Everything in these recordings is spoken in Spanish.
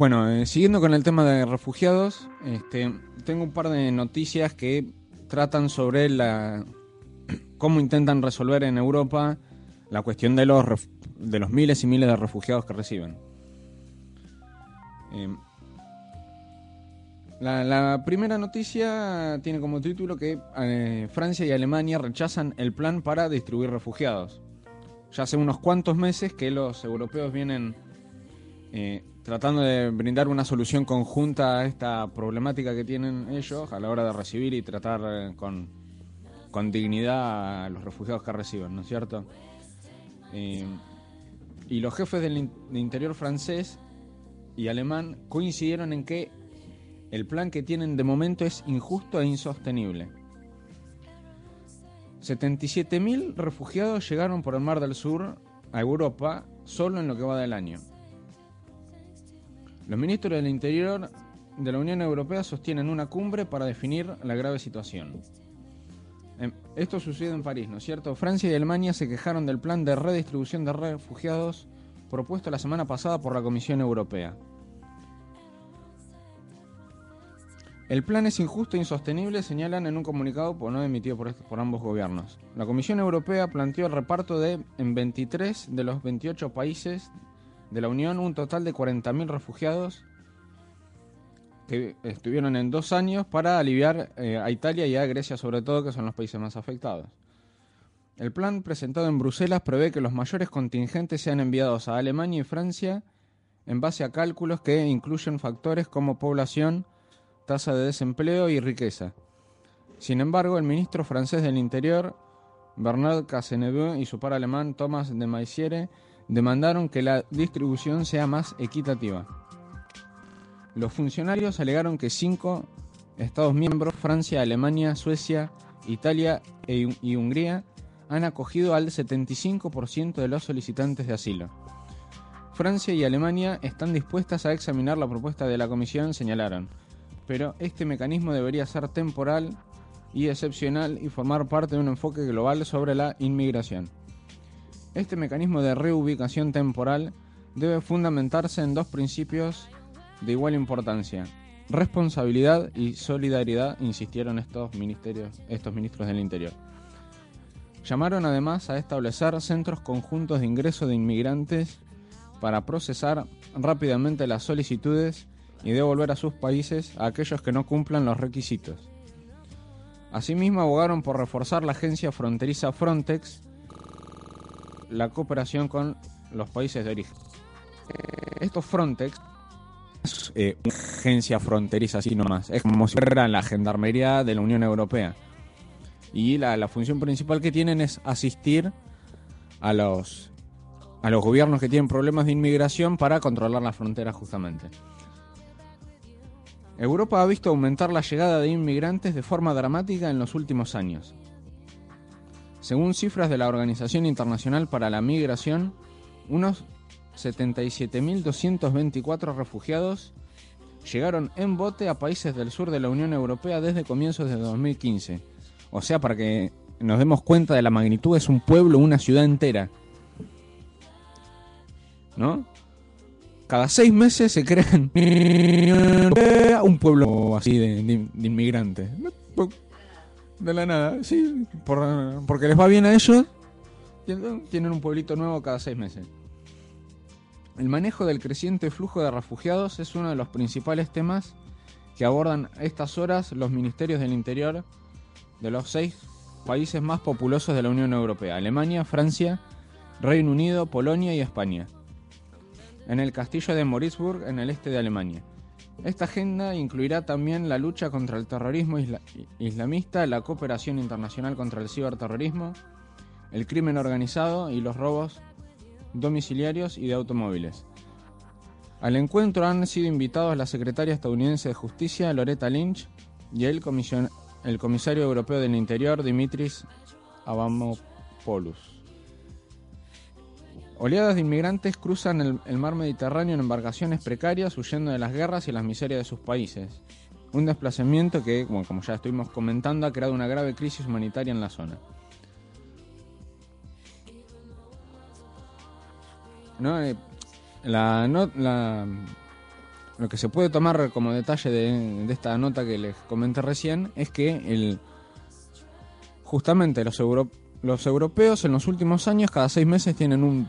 Bueno, eh, siguiendo con el tema de refugiados, este, tengo un par de noticias que tratan sobre la cómo intentan resolver en Europa la cuestión de los de los miles y miles de refugiados que reciben. Eh, la, primera noticia tiene como título que eh, Francia y Alemania rechazan el plan para distribuir refugiados. Ya hace unos cuantos meses que los europeos vienen eh, tratando de brindar una solución conjunta a esta problemática que tienen ellos a la hora de recibir y tratar eh, con, con, dignidad a los refugiados que reciben, ¿no es cierto? Eh, y los jefes del interior francés y alemán coincidieron en que el plan que tienen de momento es injusto e insostenible. 77.000 refugiados llegaron por el Mar del Sur a Europa solo en lo que va del año. Los ministros del Interior de la Unión Europea sostienen una cumbre para definir la grave situación. Em, esto sucede en París, ¿no es cierto? Francia y Alemania se quejaron del plan de redistribución de refugiados propuesto la semana pasada por la Comisión Europea. El plan es injusto e insostenible, señalan en un comunicado por no emitido por, por, ambos gobiernos. La Comisión Europea planteó el reparto de en 23 de los 28 países de la Unión un total de 40.000 refugiados que estuvieron en dos años para aliviar eh, a Italia y a Grecia sobre todo, que son los países más afectados. El plan presentado en Bruselas prevé que los mayores contingentes sean enviados a Alemania y Francia en base a cálculos que incluyen factores como población, tasa de desempleo y riqueza. Sin embargo, el ministro francés del Interior, Bernard Cazeneuve, y su par alemán, Thomas de Maizière, demandaron que la distribución sea más equitativa. Los funcionarios alegaron que cinco Estados miembros, Francia, Alemania, Suecia, Italia e y Hungría, han acogido al 75% de los solicitantes de asilo. Francia y Alemania están dispuestas a examinar la propuesta de la Comisión, señalaron, pero este mecanismo debería ser temporal y excepcional y formar parte de un enfoque global sobre la inmigración. Este mecanismo de reubicación temporal debe fundamentarse en dos principios de igual importancia. Responsabilidad y solidaridad, insistieron estos, ministerios, estos ministros del Interior. Llamaron además a establecer centros conjuntos de ingreso de inmigrantes para procesar rápidamente las solicitudes y devolver a sus países a aquellos que no cumplan los requisitos. Asimismo, abogaron por reforzar la agencia fronteriza Frontex la cooperación con los países de origen. Esto Frontex es eh, una agencia fronteriza así nomás. Es como si fuera la gendarmería de la Unión Europea. Y la, la, función principal que tienen es asistir a los, a los gobiernos que tienen problemas de inmigración para controlar las fronteras justamente. Europa ha visto aumentar la llegada de inmigrantes de forma dramática en los últimos años. Según cifras de la Organización Internacional para la Migración, unos 77.224 refugiados llegaron en bote a países del sur de la Unión Europea desde comienzos de 2015. O sea, para que nos demos cuenta de la magnitud, es un pueblo, una ciudad entera. ¿No? Cada seis meses se crean un pueblo así de, de inmigrantes de la nada, sí, porque les va bien a ellos, tienen un pueblito nuevo cada seis meses. El manejo del creciente flujo de refugiados es uno de los principales temas que abordan a estas horas los ministerios del interior de los seis países más populosos de la Unión Europea, Alemania, Francia, Reino Unido, Polonia y España, en el castillo de Morisburg, en el este de Alemania. Esta agenda incluirá también la lucha contra el terrorismo islamista, la cooperación internacional contra el ciberterrorismo, el crimen organizado y los robos domiciliarios y de automóviles. Al encuentro han sido invitados la secretaria estadounidense de Justicia, Loretta Lynch, y el, el comisario europeo del Interior, Dimitris Avamopoulos. Oleadas de inmigrantes cruzan el, mar Mediterráneo en embarcaciones precarias huyendo de las guerras y las miserias de sus países. Un desplazamiento que, como, ya estuvimos comentando, ha creado una grave crisis humanitaria en la zona. Eh, la, lo que se puede tomar como detalle de, esta nota que les comenté recién es que justamente los, euro, los europeos en los últimos años cada seis meses tienen un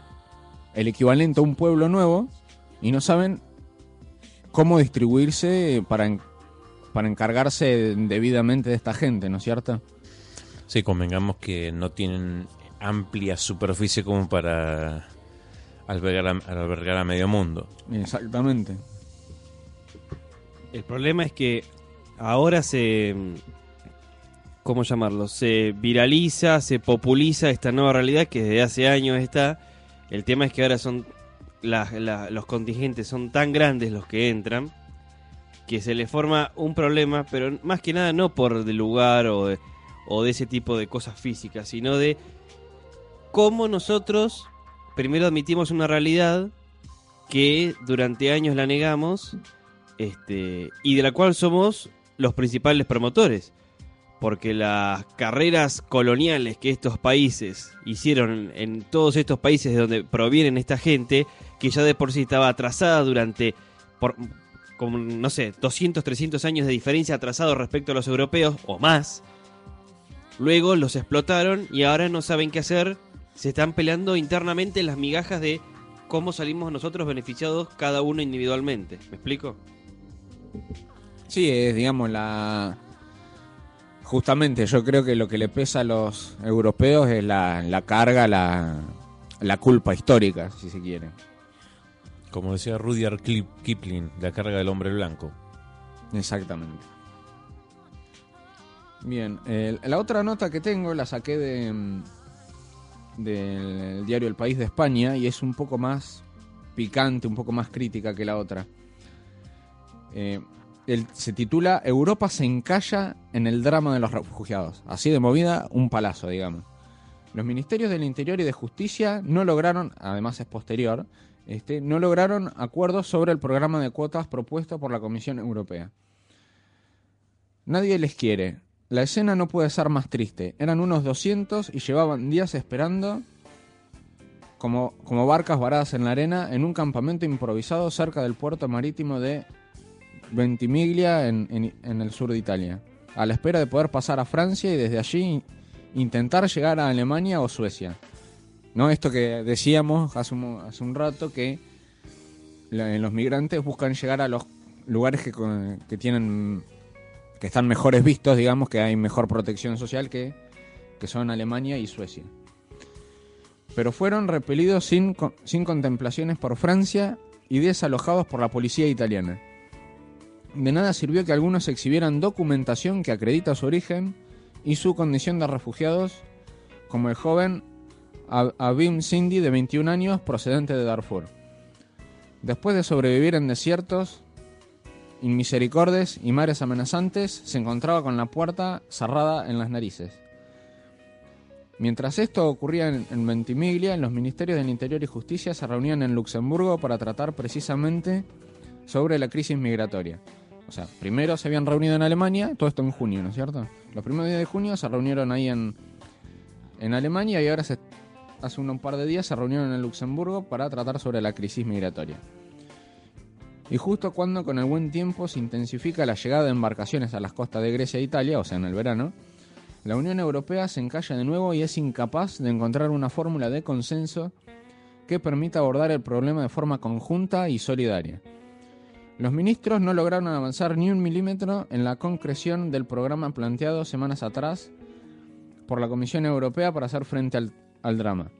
el equivalente a un pueblo nuevo y no saben cómo distribuirse para, en- para encargarse debidamente de esta gente, ¿no es cierto? Sí, convengamos que no tienen amplia superficie como para albergar a, albergar a medio mundo. Exactamente. El problema es que ahora se. ¿Cómo llamarlo? Se viraliza, se populiza esta nueva realidad que desde hace años está. El tema es que ahora son. los contingentes son tan grandes los que entran que se les forma un problema, pero más que nada no por del lugar o de, o de ese tipo de cosas físicas, sino de cómo nosotros primero admitimos una realidad que durante años la negamos este, y de la cual somos los principales promotores. Porque las carreras coloniales que estos países hicieron en todos estos países de donde provienen esta gente, que ya de por sí estaba atrasada durante, por, como, no sé, 200, 300 años de diferencia atrasado respecto a los europeos o más, luego los explotaron y ahora no saben qué hacer, se están peleando internamente las migajas de cómo salimos nosotros beneficiados cada uno individualmente. ¿Me explico? Sí, es, digamos, la... Justamente yo creo que lo que le pesa a los europeos es la, la carga, la, la culpa histórica, si se quiere. Como decía Rudyard Kip- Kipling, la carga del hombre blanco. Exactamente. Bien, la otra nota que tengo la saqué de del diario El País de España y es un poco más picante, un poco más crítica que la otra. Eh, se titula Europa se encalla en el drama de los refugiados. Así de movida, un palazo, digamos. Los ministerios del Interior y de Justicia no lograron, además es posterior, este, no lograron acuerdos sobre el programa de cuotas propuesto por la Comisión Europea. Nadie les quiere. La escena no puede ser más triste. Eran unos 200 y llevaban días esperando como, como barcas varadas en la arena en un campamento improvisado cerca del puerto marítimo de Ventimiglia en, en- el sur de Italia, a la espera de poder pasar a Francia y desde allí intentar llegar a Alemania o Suecia. ¿No? Esto que decíamos hace un, rato que la- los migrantes buscan llegar a los lugares que, que tienen que están mejores vistos, digamos, que hay mejor protección social que, son Alemania y Suecia. Pero fueron repelidos sin, sin contemplaciones por Francia y desalojados por la policía italiana. De nada sirvió que algunos exhibieran documentación que acredita su origen y su condición de refugiados, como el joven Ab- Abim Sindi de 21 años procedente de Darfur. Después de sobrevivir en desiertos, inmisericordes y mares amenazantes, se encontraba con la puerta cerrada en las narices. Mientras esto ocurría en Ventimiglia, los ministerios del Interior y Justicia se reunían en Luxemburgo para tratar precisamente sobre la crisis migratoria. O sea, primero se habían reunido en Alemania, todo esto en junio, ¿no es cierto? Los primeros días de junio se reunieron ahí en, en Alemania y ahora se, hace un par de días se reunieron en Luxemburgo para tratar sobre la crisis migratoria. Y justo cuando con el buen tiempo se intensifica la llegada de embarcaciones a las costas de Grecia e Italia, o sea, en el verano, la Unión Europea se encalla de nuevo y es incapaz de encontrar una fórmula de consenso que permita abordar el problema de forma conjunta y solidaria. Los ministros no lograron avanzar ni un milímetro en la concreción del programa planteado semanas atrás por la Comisión Europea para hacer frente al, al drama.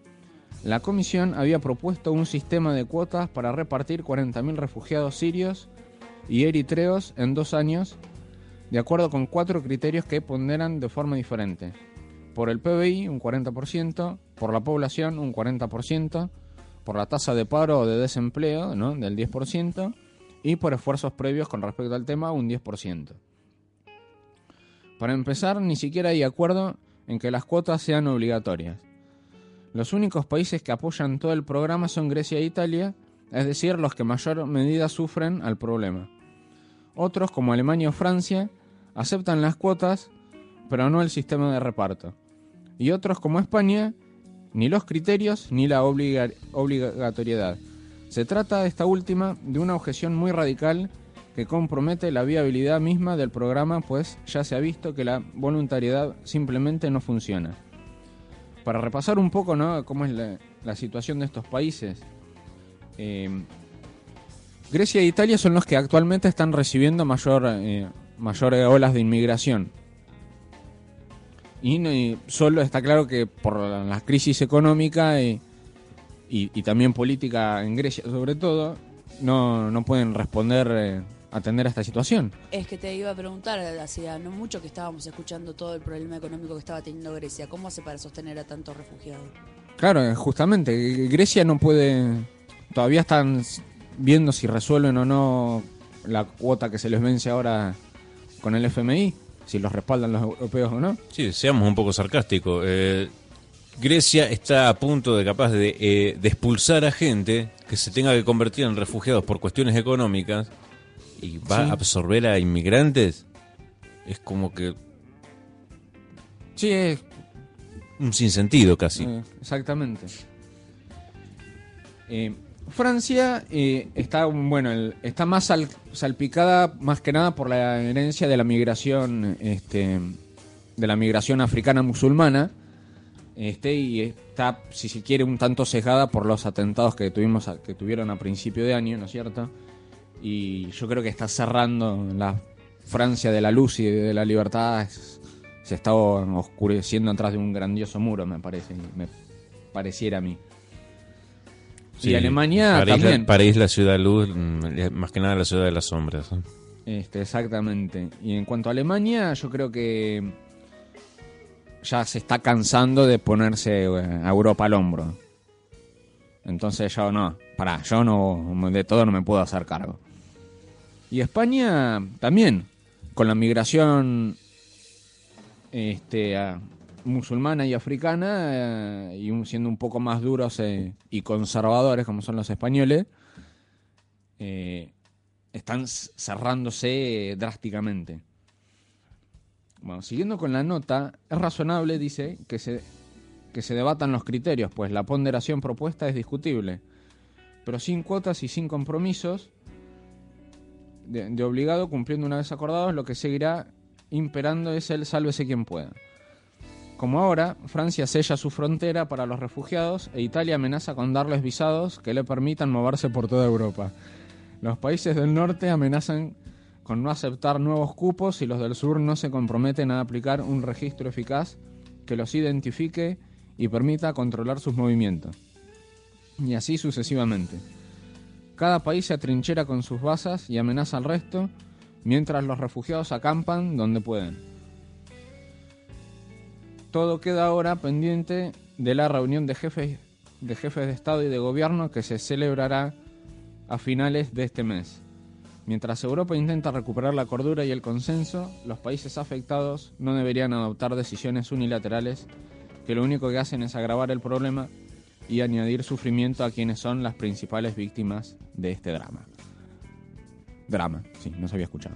La Comisión había propuesto un sistema de cuotas para repartir 40.000 refugiados sirios y eritreos en dos años, de acuerdo con cuatro criterios que ponderan de forma diferente. Por el PBI, un 40%, por la población, un 40%, por la tasa de paro o de desempleo, ¿no? del 10%, y por esfuerzos previos con respecto al tema, un 10%. Para empezar, ni siquiera hay acuerdo en que las cuotas sean obligatorias. Los únicos países que apoyan todo el programa son Grecia e Italia, es decir, los que mayor medida sufren al problema. Otros, como Alemania o Francia, aceptan las cuotas, pero no el sistema de reparto. Y otros, como España, ni los criterios ni la obliga- obligatoriedad. Se trata, esta última, de una objeción muy radical que compromete la viabilidad misma del programa, pues ya se ha visto que la voluntariedad simplemente no funciona. Para repasar un poco ¿no? cómo es la, situación de estos países, eh, Grecia e Italia son los que actualmente están recibiendo mayor, eh, mayores olas de inmigración. Y, y solo está claro que por la, crisis económica y, y- y también política en Grecia sobre todo, no, no pueden responder, eh, atender a esta situación. Es que te iba a preguntar, hacía no mucho que estábamos escuchando todo el problema económico que estaba teniendo Grecia. ¿Cómo hace para sostener a tantos refugiados? Claro, eh, justamente, Grecia no puede, todavía están viendo si resuelven o no la cuota que se les vence ahora con el FMI, si los respaldan los europeos o no. Sí, seamos un poco sarcásticos. Eh, Grecia está a punto de capaz de, eh, de expulsar a gente que se tenga que convertir en refugiados por cuestiones económicas y va Sí. a absorber a inmigrantes. Es como que Sí, es, un sinsentido casi. Eh, exactamente. Eh, Francia está bueno, el- está más sal- salpicada más que nada por la herencia de la migración, este, de la migración africana musulmana, este y está, si se quiere, un tanto sesgada por los atentados que tuvimos, a- que tuvieron a principio de año, ¿no es cierto? Y yo creo que está cerrando la Francia de la luz y de la libertad. es- se está oscureciendo atrás de un grandioso muro, me parece, me pareciera a mí. y Alemania París, también. La, París, la ciudad de luz, mm, más que nada la ciudad de las sombras. Este, exactamente. Y en cuanto a Alemania, yo creo que ya se está cansando de ponerse eh, a Europa al hombro. Entonces yo no, pará, yo no, de todo no me puedo hacer cargo. Y España también, con la migración este, a- musulmana y africana, eh, y siendo un poco más duros eh, y conservadores como son los españoles, eh, están cerrándose drásticamente. Bueno, siguiendo con la nota, es razonable, dice, que se, que se debatan los criterios, pues la ponderación propuesta es discutible. Pero sin cuotas y sin compromisos, de, de obligado, cumpliendo una vez acordados, lo que seguirá imperando es el sálvese quien pueda. Como ahora, Francia sella su frontera para los refugiados e Italia amenaza con darles visados que le permitan moverse por toda Europa. Los países del norte amenazan con no aceptar nuevos cupos y los del sur no se comprometen a aplicar un registro eficaz que los identifique y permita controlar sus movimientos. Y así sucesivamente. Cada país se atrinchera con sus basas y amenaza al resto, mientras los refugiados acampan donde pueden. Todo queda ahora pendiente de la reunión de jefes de jefes de Estado y de Gobierno que se celebrará a finales de este mes. Mientras Europa intenta recuperar la cordura y el consenso, los países afectados no deberían adoptar decisiones unilaterales que lo único que hacen es agravar el problema y añadir sufrimiento a quienes son las principales víctimas de este drama. Drama, sí, no se había escuchado.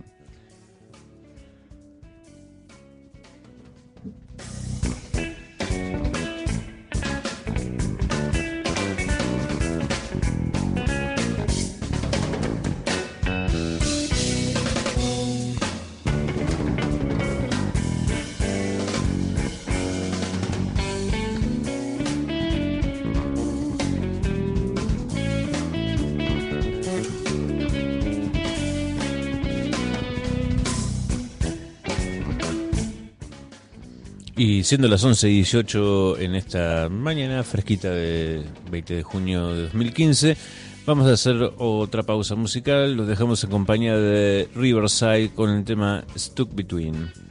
Y siendo las 11 y 18 en esta mañana fresquita de 20 de junio de 2015, vamos a hacer otra pausa musical. Los dejamos en compañía de Riverside con el tema Stuck Between.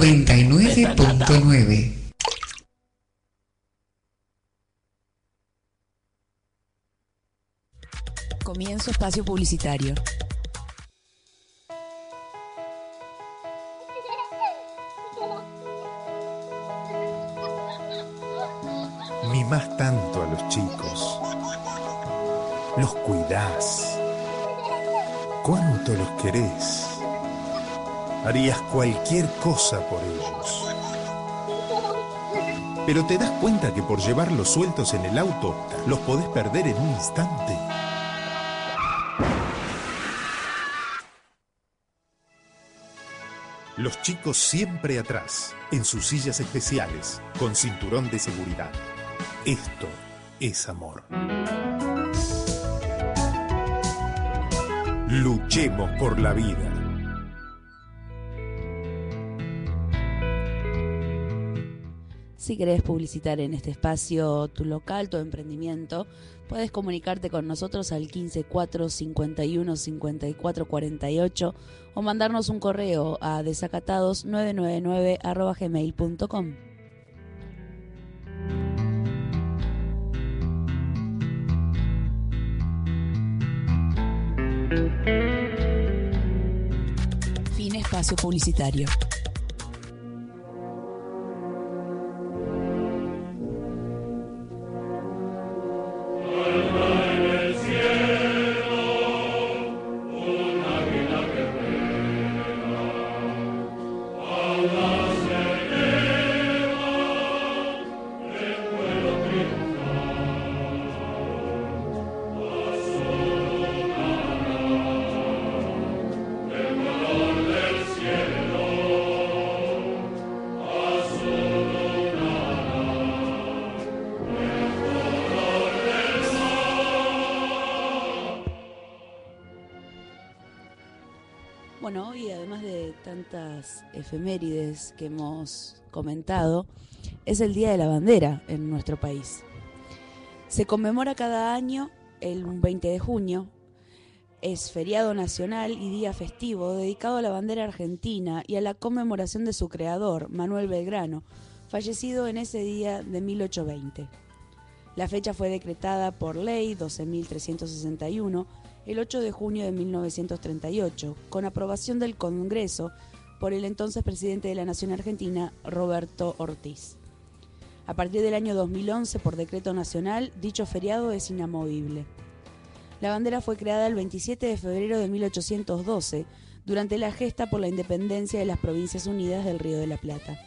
99.9 Comienzo espacio publicitario. Mimás tanto a los chicos. Los cuidás. ¿Cuánto los querés? Harías cualquier cosa por ellos. Pero te das cuenta que por llevarlos sueltos en el auto, los podés perder en un instante. Los chicos siempre atrás, en sus sillas especiales, con cinturón de seguridad. Esto es amor. Luchemos por la vida. Si querés publicitar en este espacio tu local, tu emprendimiento, puedes comunicarte con nosotros al 154 51 54 48 o mandarnos un correo a desacatados999 gmail.com. Fin espacio publicitario. Efemérides que hemos comentado, es el Día de la Bandera en nuestro país. Se conmemora cada año el 20 de junio. Es feriado nacional y día festivo dedicado a la bandera argentina y a la conmemoración de su creador, Manuel Belgrano, fallecido en ese día de 1820. La fecha fue decretada por ley 12.361 el 8 de junio de 1938, con aprobación del Congreso por el entonces presidente de la Nación Argentina, Roberto Ortiz. A partir del año 2011, por decreto nacional, dicho feriado es inamovible. La bandera fue creada el 27 de febrero de 1812, durante la gesta por la independencia de las Provincias Unidas del Río de la Plata.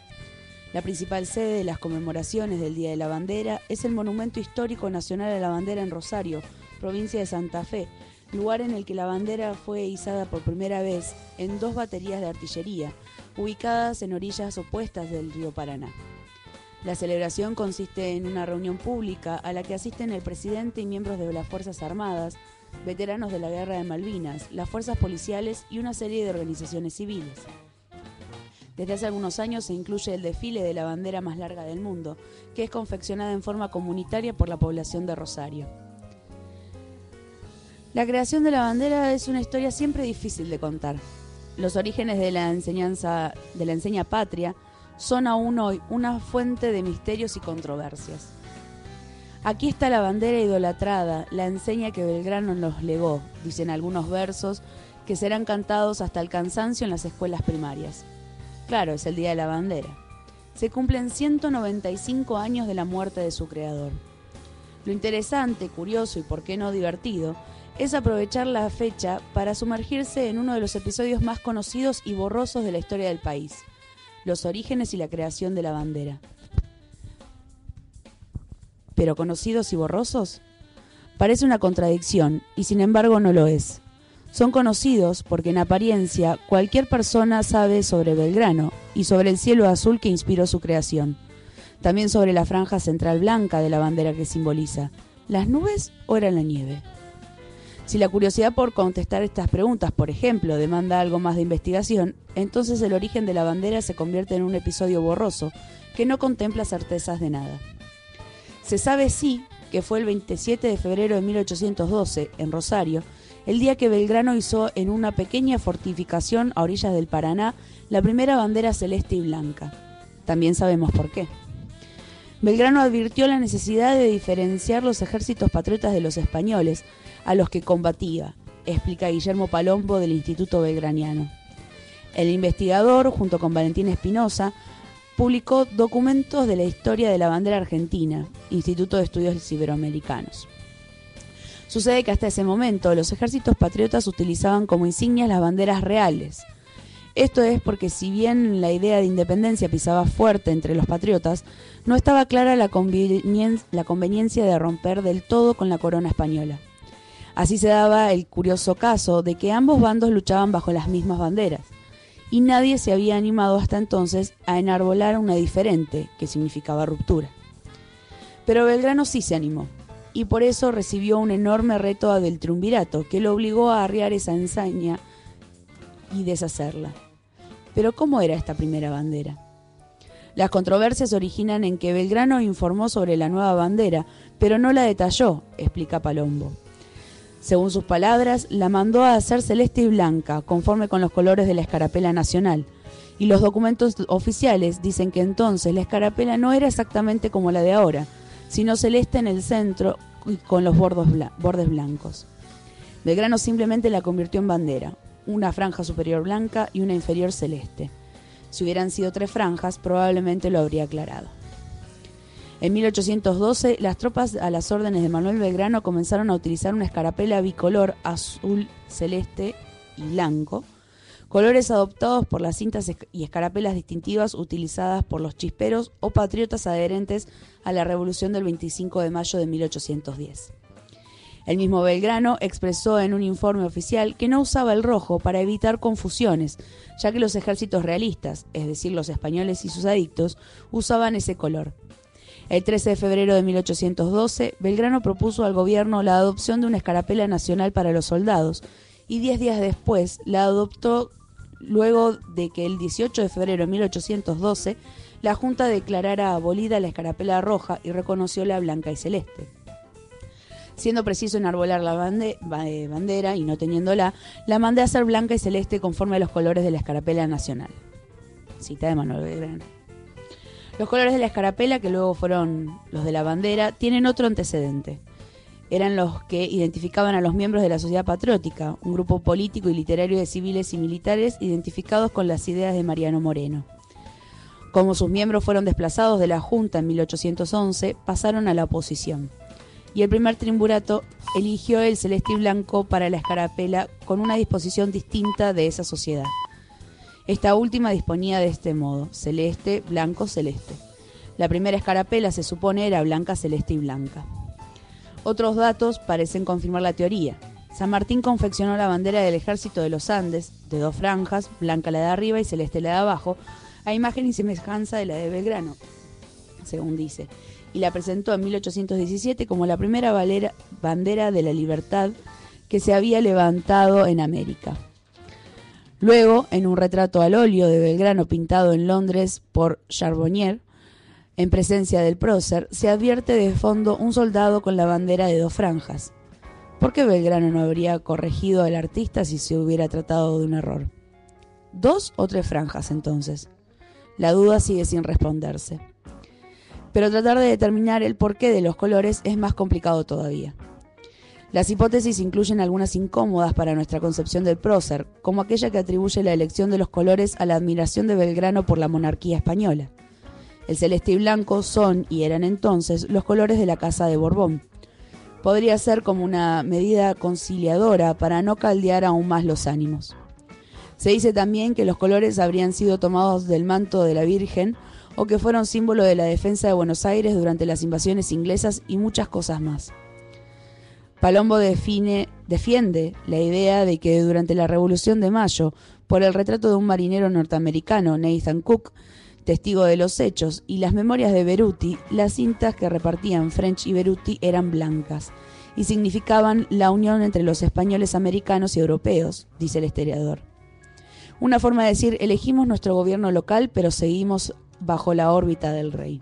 La principal sede de las conmemoraciones del Día de la Bandera es el Monumento Histórico Nacional a la Bandera en Rosario, provincia de Santa Fe, lugar en el que la bandera fue izada por primera vez en dos baterías de artillería, ubicadas en orillas opuestas del río Paraná. La celebración consiste en una reunión pública a la que asisten el presidente y miembros de las Fuerzas Armadas, veteranos de la Guerra de Malvinas, las fuerzas policiales y una serie de organizaciones civiles. Desde hace algunos años se incluye el desfile de la bandera más larga del mundo, que es confeccionada en forma comunitaria por la población de Rosario. La creación de la bandera es una historia siempre difícil de contar. Los orígenes de la enseñanza de la enseña patria son aún hoy una fuente de misterios y controversias. Aquí está la bandera idolatrada, la enseña que Belgrano nos legó, dicen algunos versos que serán cantados hasta el cansancio en las escuelas primarias. Claro, es el Día de la Bandera. Se cumplen 195 años de la muerte de su creador. Lo interesante, curioso y por qué no divertido es aprovechar la fecha para sumergirse en uno de los episodios más conocidos y borrosos de la historia del país, los orígenes y la creación de la bandera. ¿Pero conocidos y borrosos? Parece una contradicción, y sin embargo no lo es. Son conocidos porque en apariencia cualquier persona sabe sobre Belgrano y sobre el cielo azul que inspiró su creación. También sobre la franja central blanca de la bandera que simboliza. ¿Las nubes o era la nieve? Si la curiosidad por contestar estas preguntas, por ejemplo, demanda algo más de investigación, entonces el origen de la bandera se convierte en un episodio borroso que no contempla certezas de nada. Se sabe sí que fue el 27 de febrero de 1812, en Rosario, el día que Belgrano hizo en una pequeña fortificación a orillas del Paraná la primera bandera celeste y blanca. También sabemos por qué. Belgrano advirtió la necesidad de diferenciar los ejércitos patriotas de los españoles, a los que combatía, explica Guillermo Palombo del Instituto Belgraniano. El investigador, junto con Valentín Espinosa, publicó documentos de la historia de la bandera argentina, Instituto de Estudios Iberoamericanos. Sucede que hasta ese momento los ejércitos patriotas utilizaban como insignias las banderas reales. Esto es porque si bien la idea de independencia pisaba fuerte entre los patriotas, no estaba clara la, convenien- la conveniencia de romper del todo con la corona española. Así se daba el curioso caso de que ambos bandos luchaban bajo las mismas banderas, y nadie se había animado hasta entonces a enarbolar una diferente, que significaba ruptura. Pero Belgrano sí se animó, y por eso recibió un enorme reto del triunvirato, que lo obligó a arriar esa ensaña y deshacerla. Pero ¿cómo era esta primera bandera? Las controversias originan en que Belgrano informó sobre la nueva bandera, pero no la detalló, explica Palombo. Según sus palabras, la mandó a hacer celeste y blanca, conforme con los colores de la escarapela nacional. Y los documentos oficiales dicen que entonces la escarapela no era exactamente como la de ahora, sino celeste en el centro y con los bordes blancos. Belgrano simplemente la convirtió en bandera, una franja superior blanca y una inferior celeste. Si hubieran sido tres franjas, probablemente lo habría aclarado. En 1812, las tropas a las órdenes de Manuel Belgrano comenzaron a utilizar una escarapela bicolor azul, celeste y blanco, colores adoptados por las cintas y escarapelas distintivas utilizadas por los chisperos o patriotas adherentes a la Revolución del 25 de mayo de 1810. El mismo Belgrano expresó en un informe oficial que no usaba el rojo para evitar confusiones, ya que los ejércitos realistas, es decir, los españoles y sus adictos, usaban ese color. El 13 de febrero de 1812, Belgrano propuso al gobierno la adopción de una escarapela nacional para los soldados y diez días después la adoptó luego de que el 18 de febrero de 1812 la Junta declarara abolida la escarapela roja y reconoció la blanca y celeste. Siendo preciso enarbolar la eh, bandera y no teniéndola, la mandé a hacer blanca y celeste conforme a los colores de la escarapela nacional. Cita de Manuel Belgrano. Los colores de la escarapela, que luego fueron los de la bandera, tienen otro antecedente. Eran los que identificaban a los miembros de la Sociedad Patriótica, un grupo político y literario de civiles y militares identificados con las ideas de Mariano Moreno. Como sus miembros fueron desplazados de la Junta en 1811, pasaron a la oposición. Y el primer triunvirato eligió el celeste y blanco para la escarapela con una disposición distinta de esa sociedad. Esta última disponía de este modo, celeste, blanco, celeste. La primera escarapela se supone era blanca, celeste y blanca. Otros datos parecen confirmar la teoría. San Martín confeccionó la bandera del ejército de los Andes, de dos franjas, blanca la de arriba y celeste la de abajo, a imagen y semejanza de la de Belgrano, según dice, y la presentó en 1817 como la primera bandera de la libertad que se había levantado en América. Luego, en un retrato al óleo de Belgrano pintado en Londres por Charbonnier, en presencia del prócer, se advierte de fondo un soldado con la bandera de dos franjas. ¿Por qué Belgrano no habría corregido al artista si se hubiera tratado de un error? ¿Dos o tres franjas entonces? La duda sigue sin responderse. Pero tratar de determinar el porqué de los colores es más complicado todavía. Las hipótesis incluyen algunas incómodas para nuestra concepción del prócer, como aquella que atribuye la elección de los colores a la admiración de Belgrano por la monarquía española. El celeste y blanco son y eran entonces los colores de la Casa de Borbón. Podría ser como una medida conciliadora para no caldear aún más los ánimos. Se dice también que los colores habrían sido tomados del manto de la Virgen o que fueron símbolo de la defensa de Buenos Aires durante las invasiones inglesas y muchas cosas más. Palombo define, defiende la idea de que durante la Revolución de Mayo, por el retrato de un marinero norteamericano, Nathan Cook, testigo de los hechos, y las memorias de Beruti, las cintas que repartían French y Beruti eran blancas y significaban la unión entre los españoles americanos y europeos, dice el historiador. Una forma de decir, elegimos nuestro gobierno local, pero seguimos bajo la órbita del rey.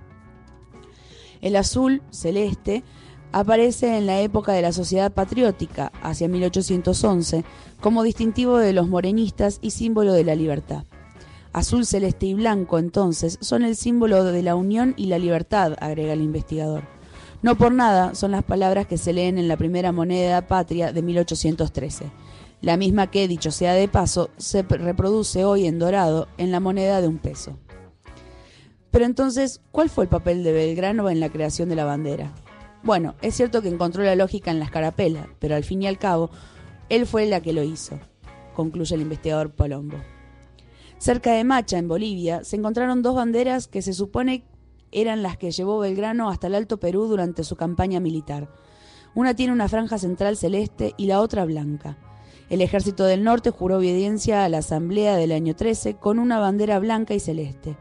El azul celeste aparece en la época de la Sociedad Patriótica, hacia 1811, como distintivo de los morenistas y símbolo de la libertad. Azul, celeste y blanco, entonces, son el símbolo de la unión y la libertad, agrega el investigador. No por nada son las palabras que se leen en la primera moneda patria de 1813, la misma que, dicho sea de paso, se reproduce hoy en dorado en la moneda de un peso. Pero entonces, ¿cuál fue el papel de Belgrano en la creación de la bandera? Bueno, es cierto que encontró la lógica en la escarapela, pero al fin y al cabo, él fue la que lo hizo, concluye el investigador Palombo. Cerca de Macha, en Bolivia, se encontraron dos banderas que se supone eran las que llevó Belgrano hasta el Alto Perú durante su campaña militar. Una tiene una franja central celeste y la otra blanca. El ejército del norte juró obediencia a la asamblea del año 13 con una bandera blanca y celeste.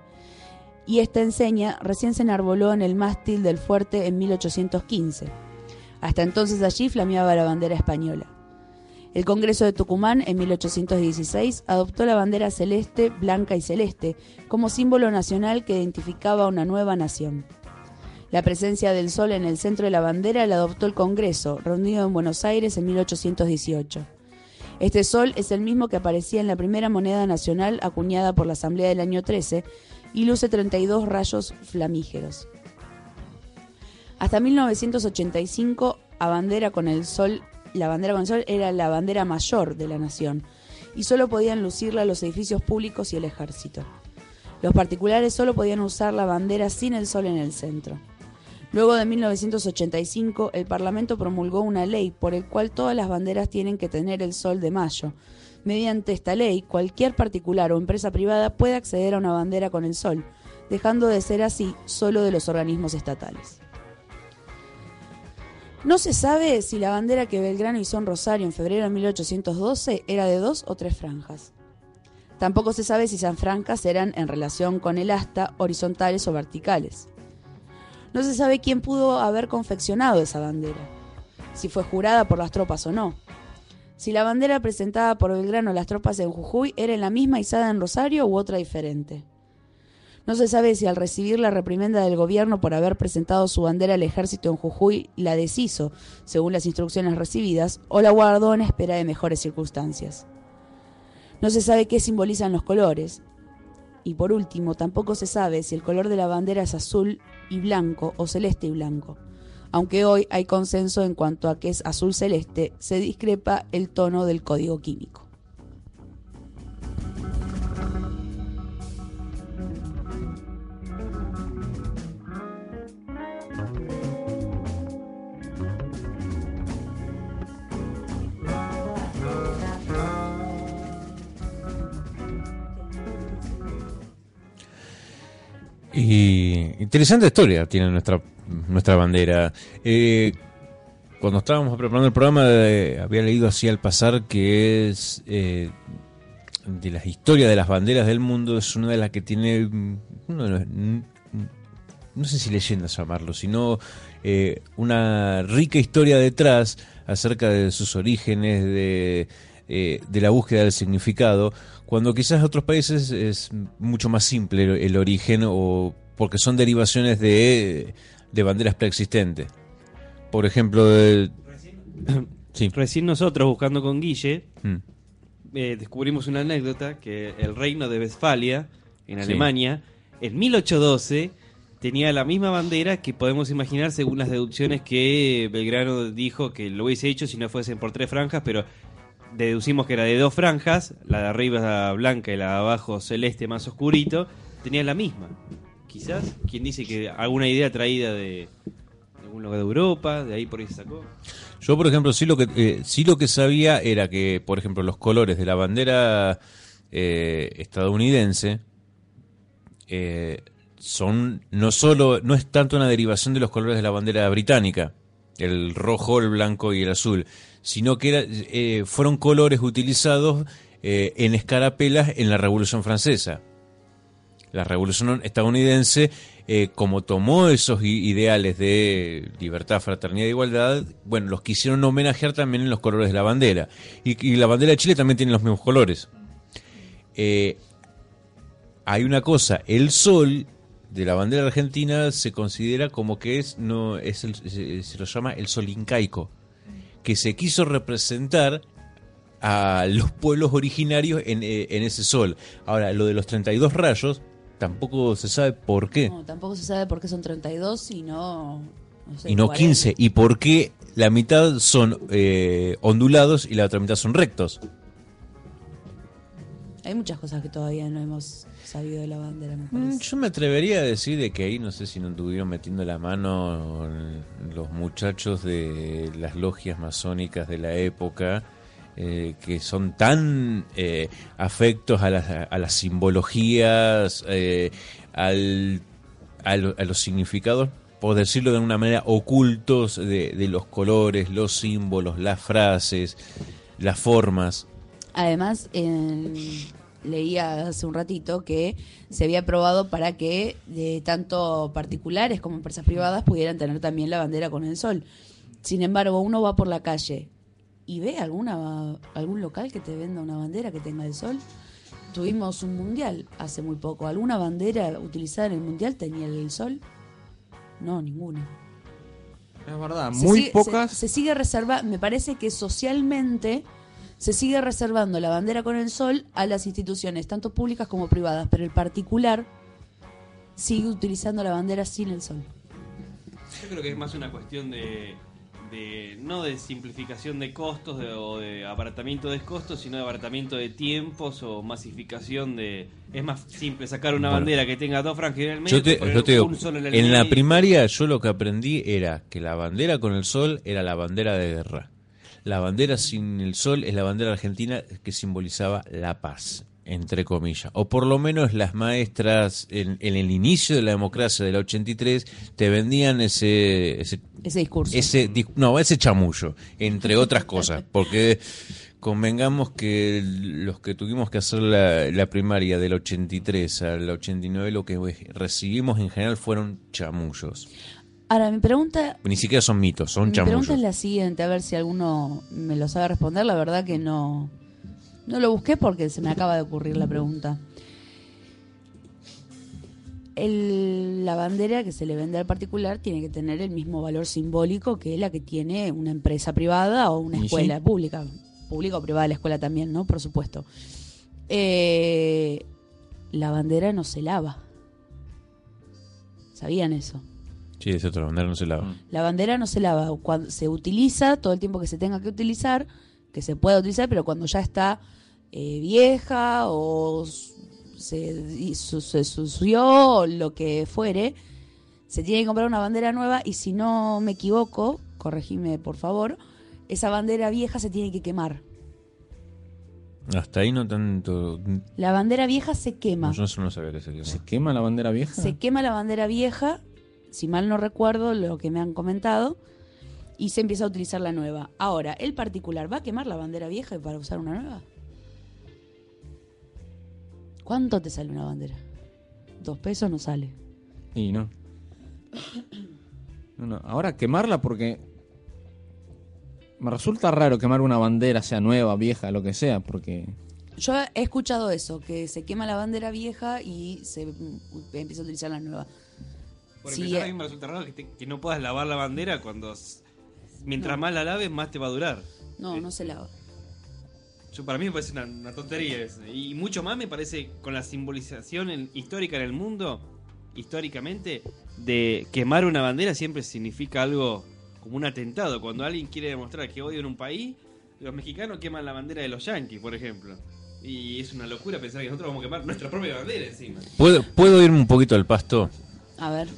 Y esta enseña recién se enarboló en el mástil del fuerte en 1815. Hasta entonces allí flameaba la bandera española. El Congreso de Tucumán en 1816 adoptó la bandera celeste, blanca y celeste como símbolo nacional que identificaba una nueva nación. La presencia del sol en el centro de la bandera la adoptó el Congreso, reunido en Buenos Aires en 1818. Este sol es el mismo que aparecía en la primera moneda nacional acuñada por la Asamblea del año 13 y luce 32 rayos flamígeros. Hasta 1985, a bandera con el sol la bandera con sol era la bandera mayor de la nación y solo podían lucirla los edificios públicos y el ejército. Los particulares solo podían usar la bandera sin el sol en el centro. Luego de 1985, el Parlamento promulgó una ley por el cual todas las banderas tienen que tener el sol de mayo. Mediante esta ley, cualquier particular o empresa privada puede acceder a una bandera con el sol, dejando de ser así solo de los organismos estatales. No se sabe si la bandera que Belgrano hizo en Rosario en febrero de 1812 era de dos o tres franjas. Tampoco se sabe si esas franjas eran en relación con el asta horizontales o verticales. No se sabe quién pudo haber confeccionado esa bandera, si fue jurada por las tropas o no. Si la bandera presentada por Belgrano a las tropas en Jujuy era la misma izada en Rosario u otra diferente. No se sabe si al recibir la reprimenda del gobierno por haber presentado su bandera al ejército en Jujuy la deshizo, según las instrucciones recibidas, o la guardó en espera de mejores circunstancias. No se sabe qué simbolizan los colores. Y por último, tampoco se sabe si el color de la bandera es azul y blanco o celeste y blanco. Aunque hoy hay consenso en cuanto a que es azul celeste, se discrepa el tono del código químico. Y interesante historia tiene nuestra, nuestra bandera. Eh, cuando estábamos preparando el programa, eh, había leído así al pasar que es eh, de las historias de las banderas del mundo, es una de las que tiene, mm, uno de los- no sé si leyendas llamarlo, sino eh, una rica historia detrás acerca de sus orígenes, de, eh, de la búsqueda del significado, cuando quizás en otros países es mucho más simple el, el origen o porque son derivaciones de, de banderas preexistentes. Por ejemplo, de- sí. Recién nosotros, buscando con Guille, Mm. eh, descubrimos una anécdota que el reino de Westfalia, en Sí. Alemania, en 1812 tenía la misma bandera que podemos imaginar según las deducciones que Belgrano dijo que lo hubiese hecho si no fuesen por tres franjas, pero deducimos que era de dos franjas, la de arriba blanca y la de abajo celeste más oscurito, tenía la misma. Quizás, quien dice que alguna idea traída de algún lugar de Europa, de ahí por ahí se sacó. Yo, por ejemplo, sí lo que eh, sí lo que sabía era que, por ejemplo, los colores de la bandera eh, estadounidense eh, son no solo no es tanto una derivación de los colores de la bandera británica, el rojo, el blanco y el azul, sino que eh, fueron colores utilizados eh, en escarapelas en la Revolución Francesa. La Revolución estadounidense, eh, como tomó esos ideales de libertad, fraternidad e igualdad, bueno, los quisieron homenajear también en los colores de la bandera. Y, la bandera de Chile también tiene los mismos colores. Hay una cosa, el sol de la bandera argentina se considera como que es no es se, se lo llama el sol incaico, que se quiso representar a los pueblos originarios en, eh, en ese sol. Ahora, lo de los 32 rayos tampoco se sabe por qué. No, tampoco se sabe por qué son 32 y no. no sé, y no 40. 15. ¿Y por qué la mitad son eh, ondulados y la otra mitad son rectos? Hay muchas cosas que todavía no hemos sabido de la bandera, me Mm. Yo me atrevería a decir de que ahí no sé si no estuvieron metiendo la mano los muchachos de las logias masónicas de la época eh, que son tan eh, afectos a las, a las simbologías, eh, al, a, lo- a los significados, por decirlo de una manera, ocultos de, de los colores, los símbolos, las frases, las formas. Además, en- leía hace un ratito que se había aprobado para que de tanto particulares como empresas privadas pudieran tener también la bandera con el sol. Sin embargo, uno va por la calle y ve alguna algún local que te venda una bandera que tenga el sol. Tuvimos un mundial hace muy poco. ¿Alguna bandera utilizada en el mundial tenía el sol? No, ninguna. Es verdad, Se muy sigue- pocas. Se, se sigue reservando, me parece que socialmente se sigue reservando la bandera con el sol a las instituciones, tanto públicas como privadas, pero el particular sigue utilizando la bandera sin el sol. Yo creo que es más una cuestión de, de- no de simplificación de costos de- o de abaratamiento de costos, sino de abaratamiento de tiempos o masificación de... Es más simple sacar una Bueno. bandera que tenga dos franjas en el medio Yo te, que poner yo te digo, un sol en el en la primaria yo lo que aprendí era que la bandera con el sol era la bandera de guerra. La bandera sin el sol es la bandera argentina que simbolizaba la paz, entre comillas. O por lo menos las maestras en, en el inicio de la democracia del 83 te vendían ese, ese Ese discurso. ese no ese chamullo entre otras cosas porque convengamos que los que tuvimos que hacer la, la primaria del 83 al 89 lo que recibimos en general fueron chamullos Ahora, mi pregunta, ni siquiera son mitos son mi pregunta chamullos es la siguiente, a ver si alguno me lo sabe responder. La verdad que no, no lo busqué porque se me acaba de ocurrir la pregunta. El- la bandera que se le vende al particular tiene que tener el mismo valor simbólico que la que tiene una empresa privada o una sí. escuela pública. Pública o privada, la escuela también, ¿no? Por supuesto. Eh, la bandera no se lava. ¿Sabían eso? Sí es otra bandera no se lava La bandera no se lava. Cuando se utiliza todo el tiempo que se tenga que utilizar, que se pueda utilizar, pero cuando ya está eh, vieja o se, se sució o lo que fuere, se tiene que comprar una bandera nueva y si no me equivoco, corregime por favor, esa bandera vieja se tiene que quemar. hasta ahí no tanto La bandera vieja se quema. yo eso no sabía que se quemaba. ¿Se quema la bandera vieja? Se quema la bandera vieja, si mal no recuerdo lo que me han comentado, y se empieza a utilizar la nueva. Ahora, ¿el particular va a quemar la bandera vieja para usar una nueva? ¿Cuánto te sale una bandera? Dos pesos no sale. Y no. No, no. Ahora quemarla porque me resulta raro quemar una bandera, sea nueva, vieja, lo que sea, porque Yo he escuchado eso, que se quema la bandera vieja y se empieza a utilizar la nueva. Por Sí, empezar, eh. a mí me resulta raro que, te- que no puedas lavar la bandera cuando... Mientras más la laves, más te va a durar. No, no se lava. Yo, para mí me parece una, una tontería eso. Y mucho más me parece con la simbolización en- histórica en el mundo, históricamente, de quemar una bandera siempre significa algo como un atentado. Cuando alguien quiere demostrar que odia en un país, los mexicanos queman la bandera de los yanquis, por ejemplo. Y es una locura pensar que nosotros vamos a quemar nuestra propia bandera encima. ¿Puedo, ¿Puedo irme un poquito al pasto? A ver,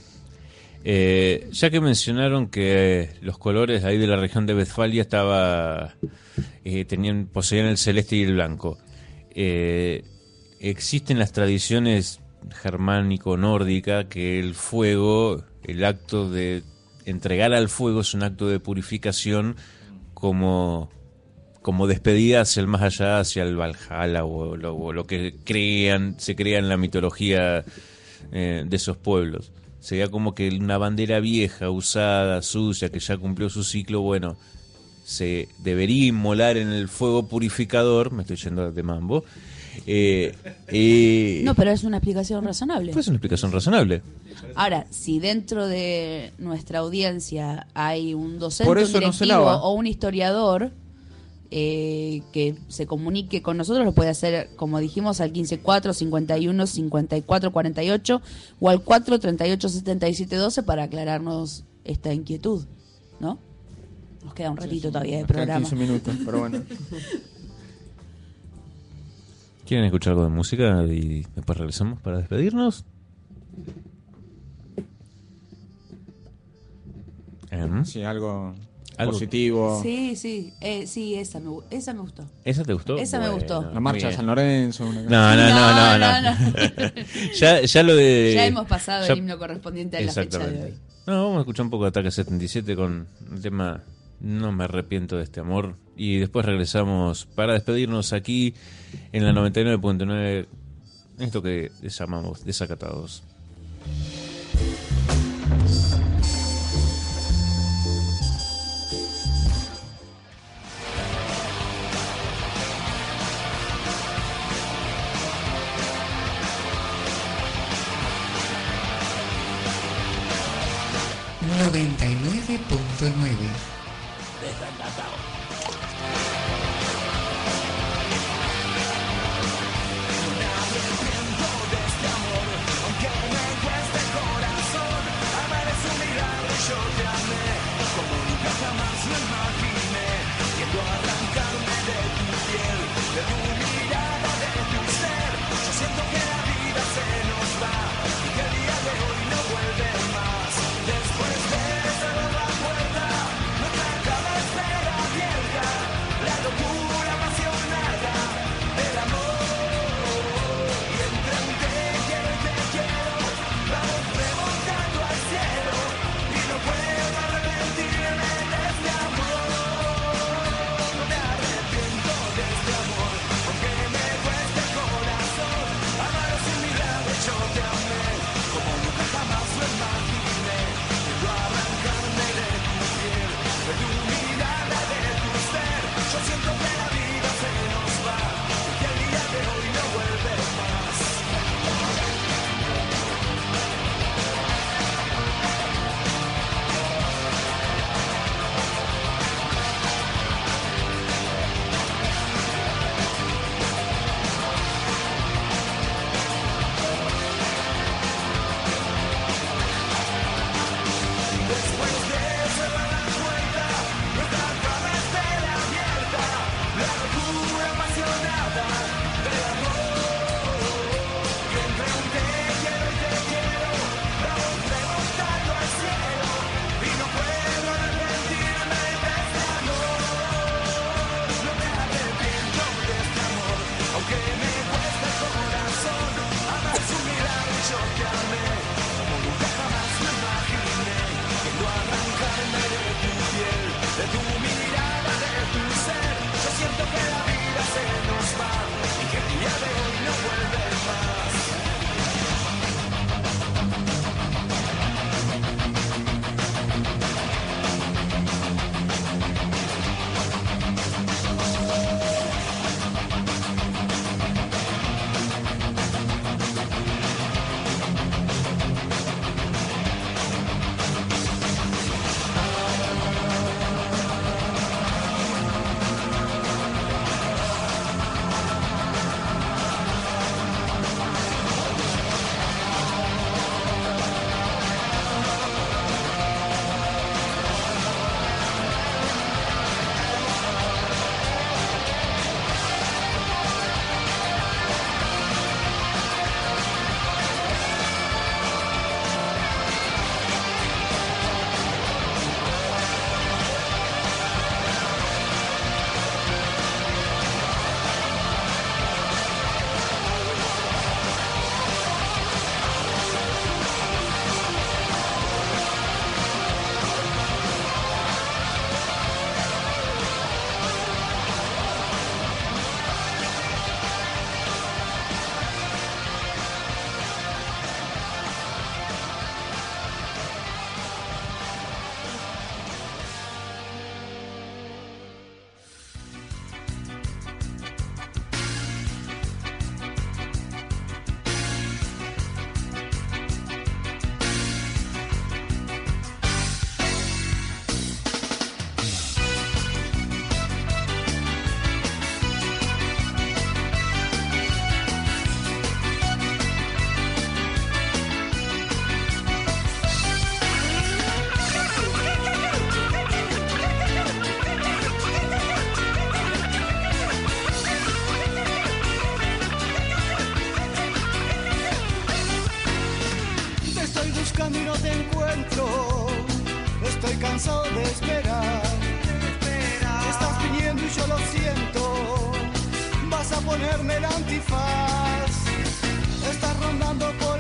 Eh, ya que mencionaron que los colores ahí de la región de Westfalia estaba eh, tenían poseían el celeste y el blanco. Eh, existen las tradiciones germánico-nórdica que el fuego, el acto de entregar al fuego es un acto de purificación como como despedida hacia el más allá, hacia el Valhalla o lo, o lo que crean, se crea en la mitología eh, de esos pueblos. Sería como que una bandera vieja, usada, sucia, que ya cumplió su ciclo, bueno, se debería inmolar en el fuego purificador, me estoy yendo de mambo, eh, eh, No, pero es una explicación razonable. pues es una explicación razonable. Ahora, si dentro de nuestra audiencia hay un docente, un no o un historiador eh, que se comunique con nosotros, lo puede hacer, como dijimos, al 154 51 54 48 o al 4 38 77 12 para aclararnos esta inquietud, ¿no? Nos queda un ratito todavía de programa. 15 minutos, pero bueno. ¿Quieren escuchar algo de música y después regresamos para despedirnos? Em, Sí, algo, Algo- positivo. Sí, sí, eh, sí, esa me, esa me gustó. ¿Esa te gustó? Esa me gustó. La marcha de. San Lorenzo. una- No, no, no, no, no. no. ya, ya lo de. ya hemos pasado ya- el himno correspondiente a la fecha de hoy. No, vamos a escuchar un poco de Ataque 77 con el tema No me arrepiento de este amor. Y después regresamos para despedirnos aquí en la 99.9. Esto que llamamos Desacatados. 99.9. está rondando por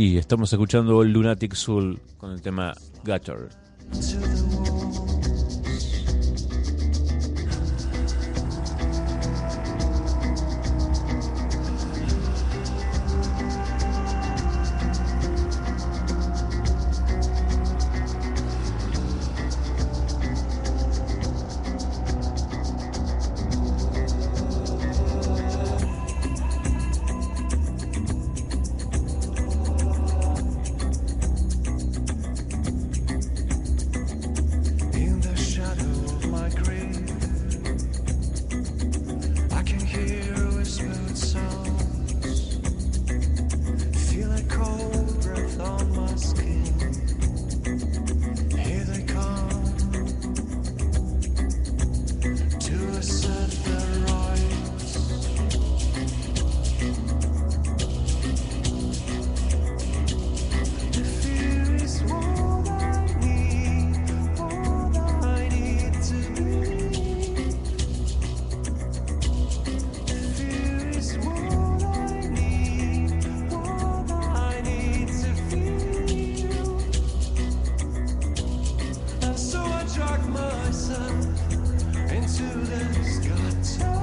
Y estamos escuchando Lunatic Soul con el tema Gutter. into the sky.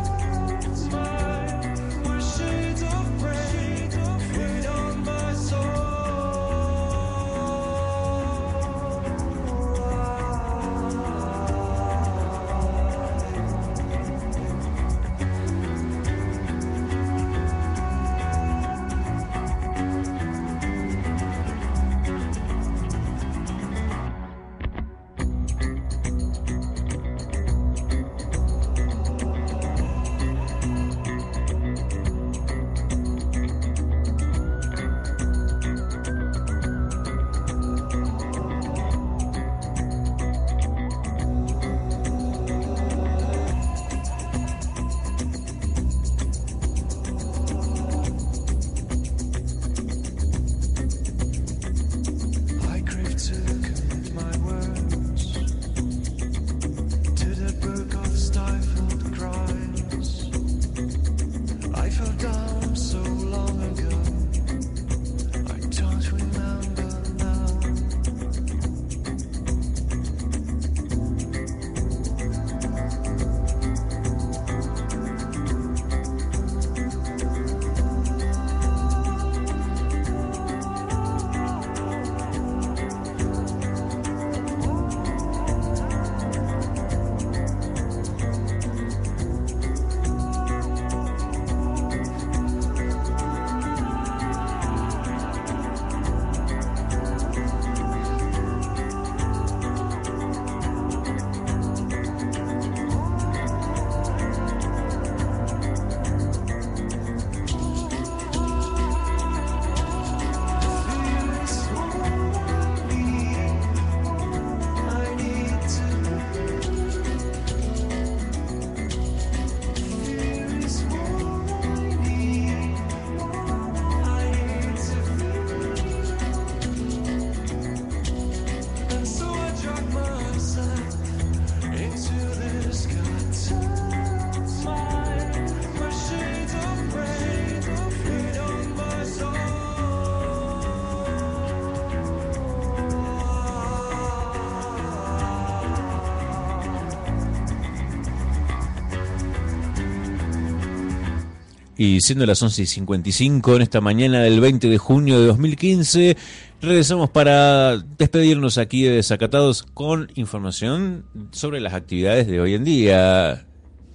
Y siendo las 11 y 55 en esta mañana del 20 de junio de 2015, regresamos para despedirnos aquí de Desacatados con información sobre las actividades de hoy en día,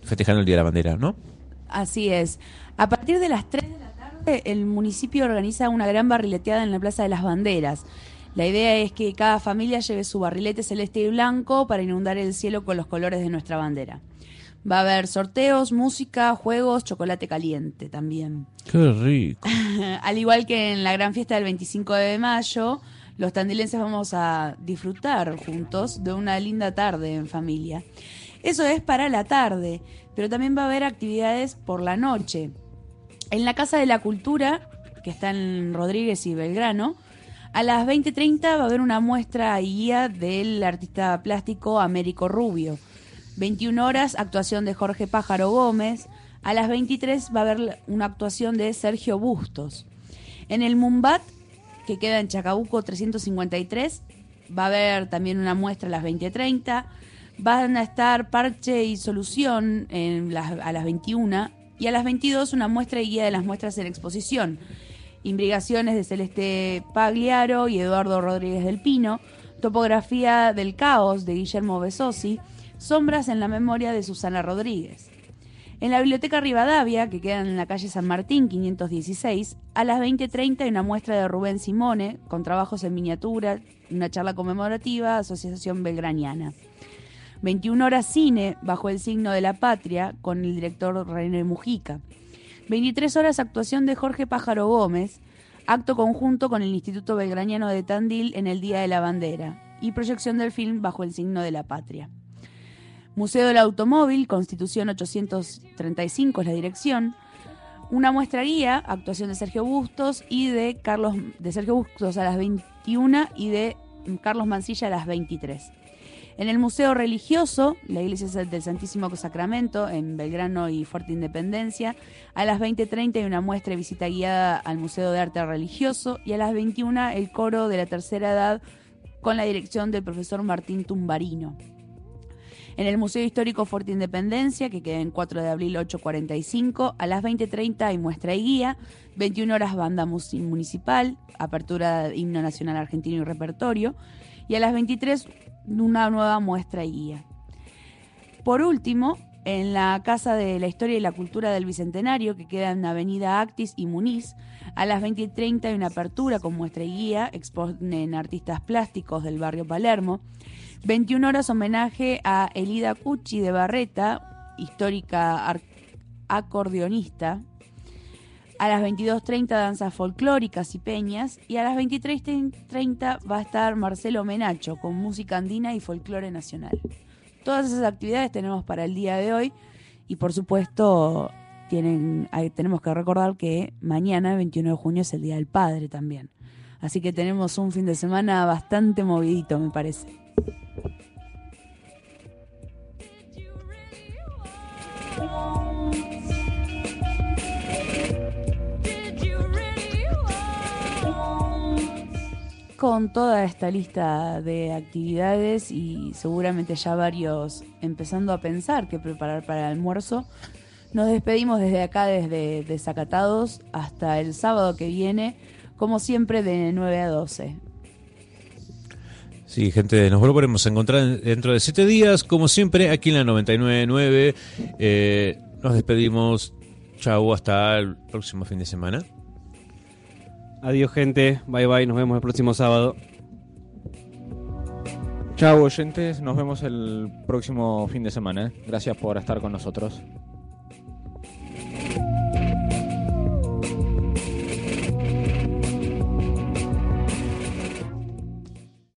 festejando el Día de la Bandera, ¿no? Así es. A partir de las 3 de la tarde, el municipio organiza una gran barrileteada en la Plaza de las Banderas. La idea es que cada familia lleve su barrilete celeste y blanco para inundar el cielo con los colores de nuestra bandera. Va a haber sorteos, música, juegos, chocolate caliente también. Qué rico. Al igual que en la gran fiesta del 25 de mayo, los tandilenses vamos a disfrutar juntos de una linda tarde en familia. Eso es para la tarde, pero también va a haber actividades por la noche. En la Casa de la Cultura, que está en Rodríguez y Belgrano, a las 20.30 va a haber una muestra y guía del artista plástico Américo Rubio. 21 horas, actuación de Jorge Pájaro Gómez. A las 23 va a haber una actuación de Sergio Bustos. En el Mumbat, que queda en Chacabuco 353, va a haber también una muestra a las 20.30. Van a estar Parche y Solución a las 21 y a las 22 una muestra y guía de las muestras en exposición. Imbrigaciones de Celeste Pagliaro y Eduardo Rodríguez del Pino, Topografía del Caos de Guillermo Besosi, Sombras en la memoria de Susana Rodríguez. En la Biblioteca Rivadavia, que queda en la calle San Martín 516, a las 20.30 hay una muestra de Rubén Simone con trabajos en miniatura, una charla conmemorativa, Asociación Belgraniana. 21 horas cine bajo el signo de la patria con el director René Mujica. 23 horas actuación de Jorge Pájaro Gómez, acto conjunto con el Instituto Belgraniano de Tandil en el Día de la Bandera y proyección del film bajo el signo de la patria. Museo del Automóvil, Constitución 835 es la dirección. Una muestra guía, actuación de Sergio Bustos y de Carlos de Sergio Bustos a las 21 y de Carlos Mancilla a las 23. En el Museo Religioso, la Iglesia del Santísimo Sacramento, en Belgrano y Fuerte Independencia, a las 20.30 hay una muestra y visita guiada al Museo de Arte Religioso y a las 21 el coro de la tercera edad con la dirección del profesor Martín Tumbarino. En el Museo Histórico Fuerte Independencia, que queda en 4 de abril 845, a las 20.30 hay muestra y guía, 21 horas banda municipal, apertura de himno nacional argentino y repertorio, y a las 23 una nueva muestra y guía. Por último, en la Casa de la Historia y la Cultura del Bicentenario, que queda en Avenida Actis y Muniz, a las 20 y 30 hay una apertura con muestra y guía, exponen artistas plásticos del barrio Palermo. 21 horas homenaje a Elida Cucci de Barreta, histórica acordeonista. A las 22.30 danzas folclóricas y peñas. Y a las 23.30 va a estar Marcelo Menacho con música andina y folclore nacional. Todas esas actividades tenemos para el día de hoy. Y por supuesto, tienen, tenemos que recordar que mañana, 21 de junio, es el Día del Padre también. Así que tenemos un fin de semana bastante movidito, me parece. Con toda esta lista de actividades y seguramente ya varios empezando a pensar qué preparar para el almuerzo, nos despedimos desde acá, desde Desacatados, hasta el sábado que viene, como siempre de 9 a 12. Sí, gente, nos volveremos a encontrar dentro de siete días, como siempre, aquí en la 99.9. Eh, nos despedimos. Chau, hasta el próximo fin de semana. Adiós, gente. Bye bye. Nos vemos el próximo sábado. Chao oyentes, nos vemos el próximo fin de semana. Gracias por estar con nosotros.